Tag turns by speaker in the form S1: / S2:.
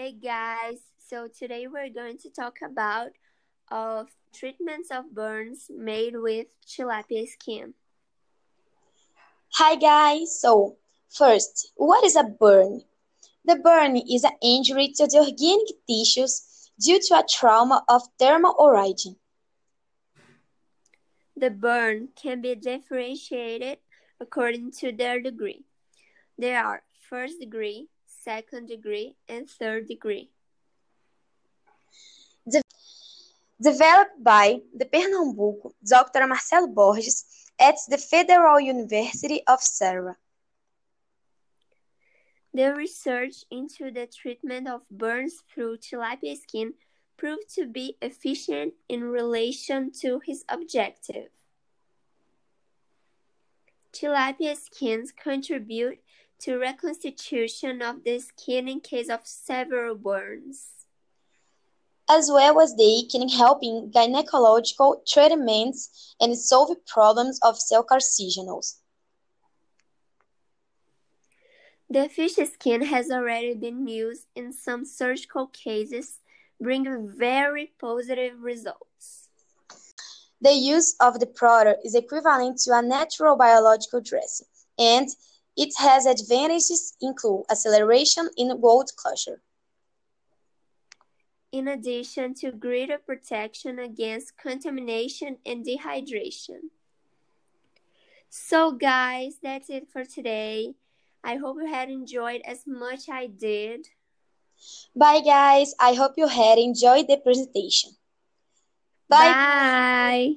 S1: Hey guys, so today we're going to talk about of treatments of burns made with tilapia skin.
S2: Hi guys, so first, what is a burn? The burn is an injury to the organic tissues due to a trauma of thermal origin.
S1: The burn can be differentiated according to their degree. There are first degree, second degree, and third degree.
S2: De developed by the Pernambuco Dr. Marcelo Borges at the Federal University of Ceará.
S1: The research into the treatment of burns through tilapia skin proved to be efficient in relation to his objective. Tilapia skins contribute to reconstitution of the skin in case of several burns.
S2: As well as they can help in gynecological treatments and solve problems of cell carcinogens.
S1: The fish skin has already been used in some surgical cases, bringing very positive results.
S2: The use of the product is equivalent to a natural biological dressing, and it has advantages include acceleration in wound closure.
S1: In addition to greater protection against contamination and dehydration. So guys, that's it for today. I hope you had enjoyed as much I did.
S2: Bye guys, I hope you had enjoyed the presentation.
S1: Bye. Bye.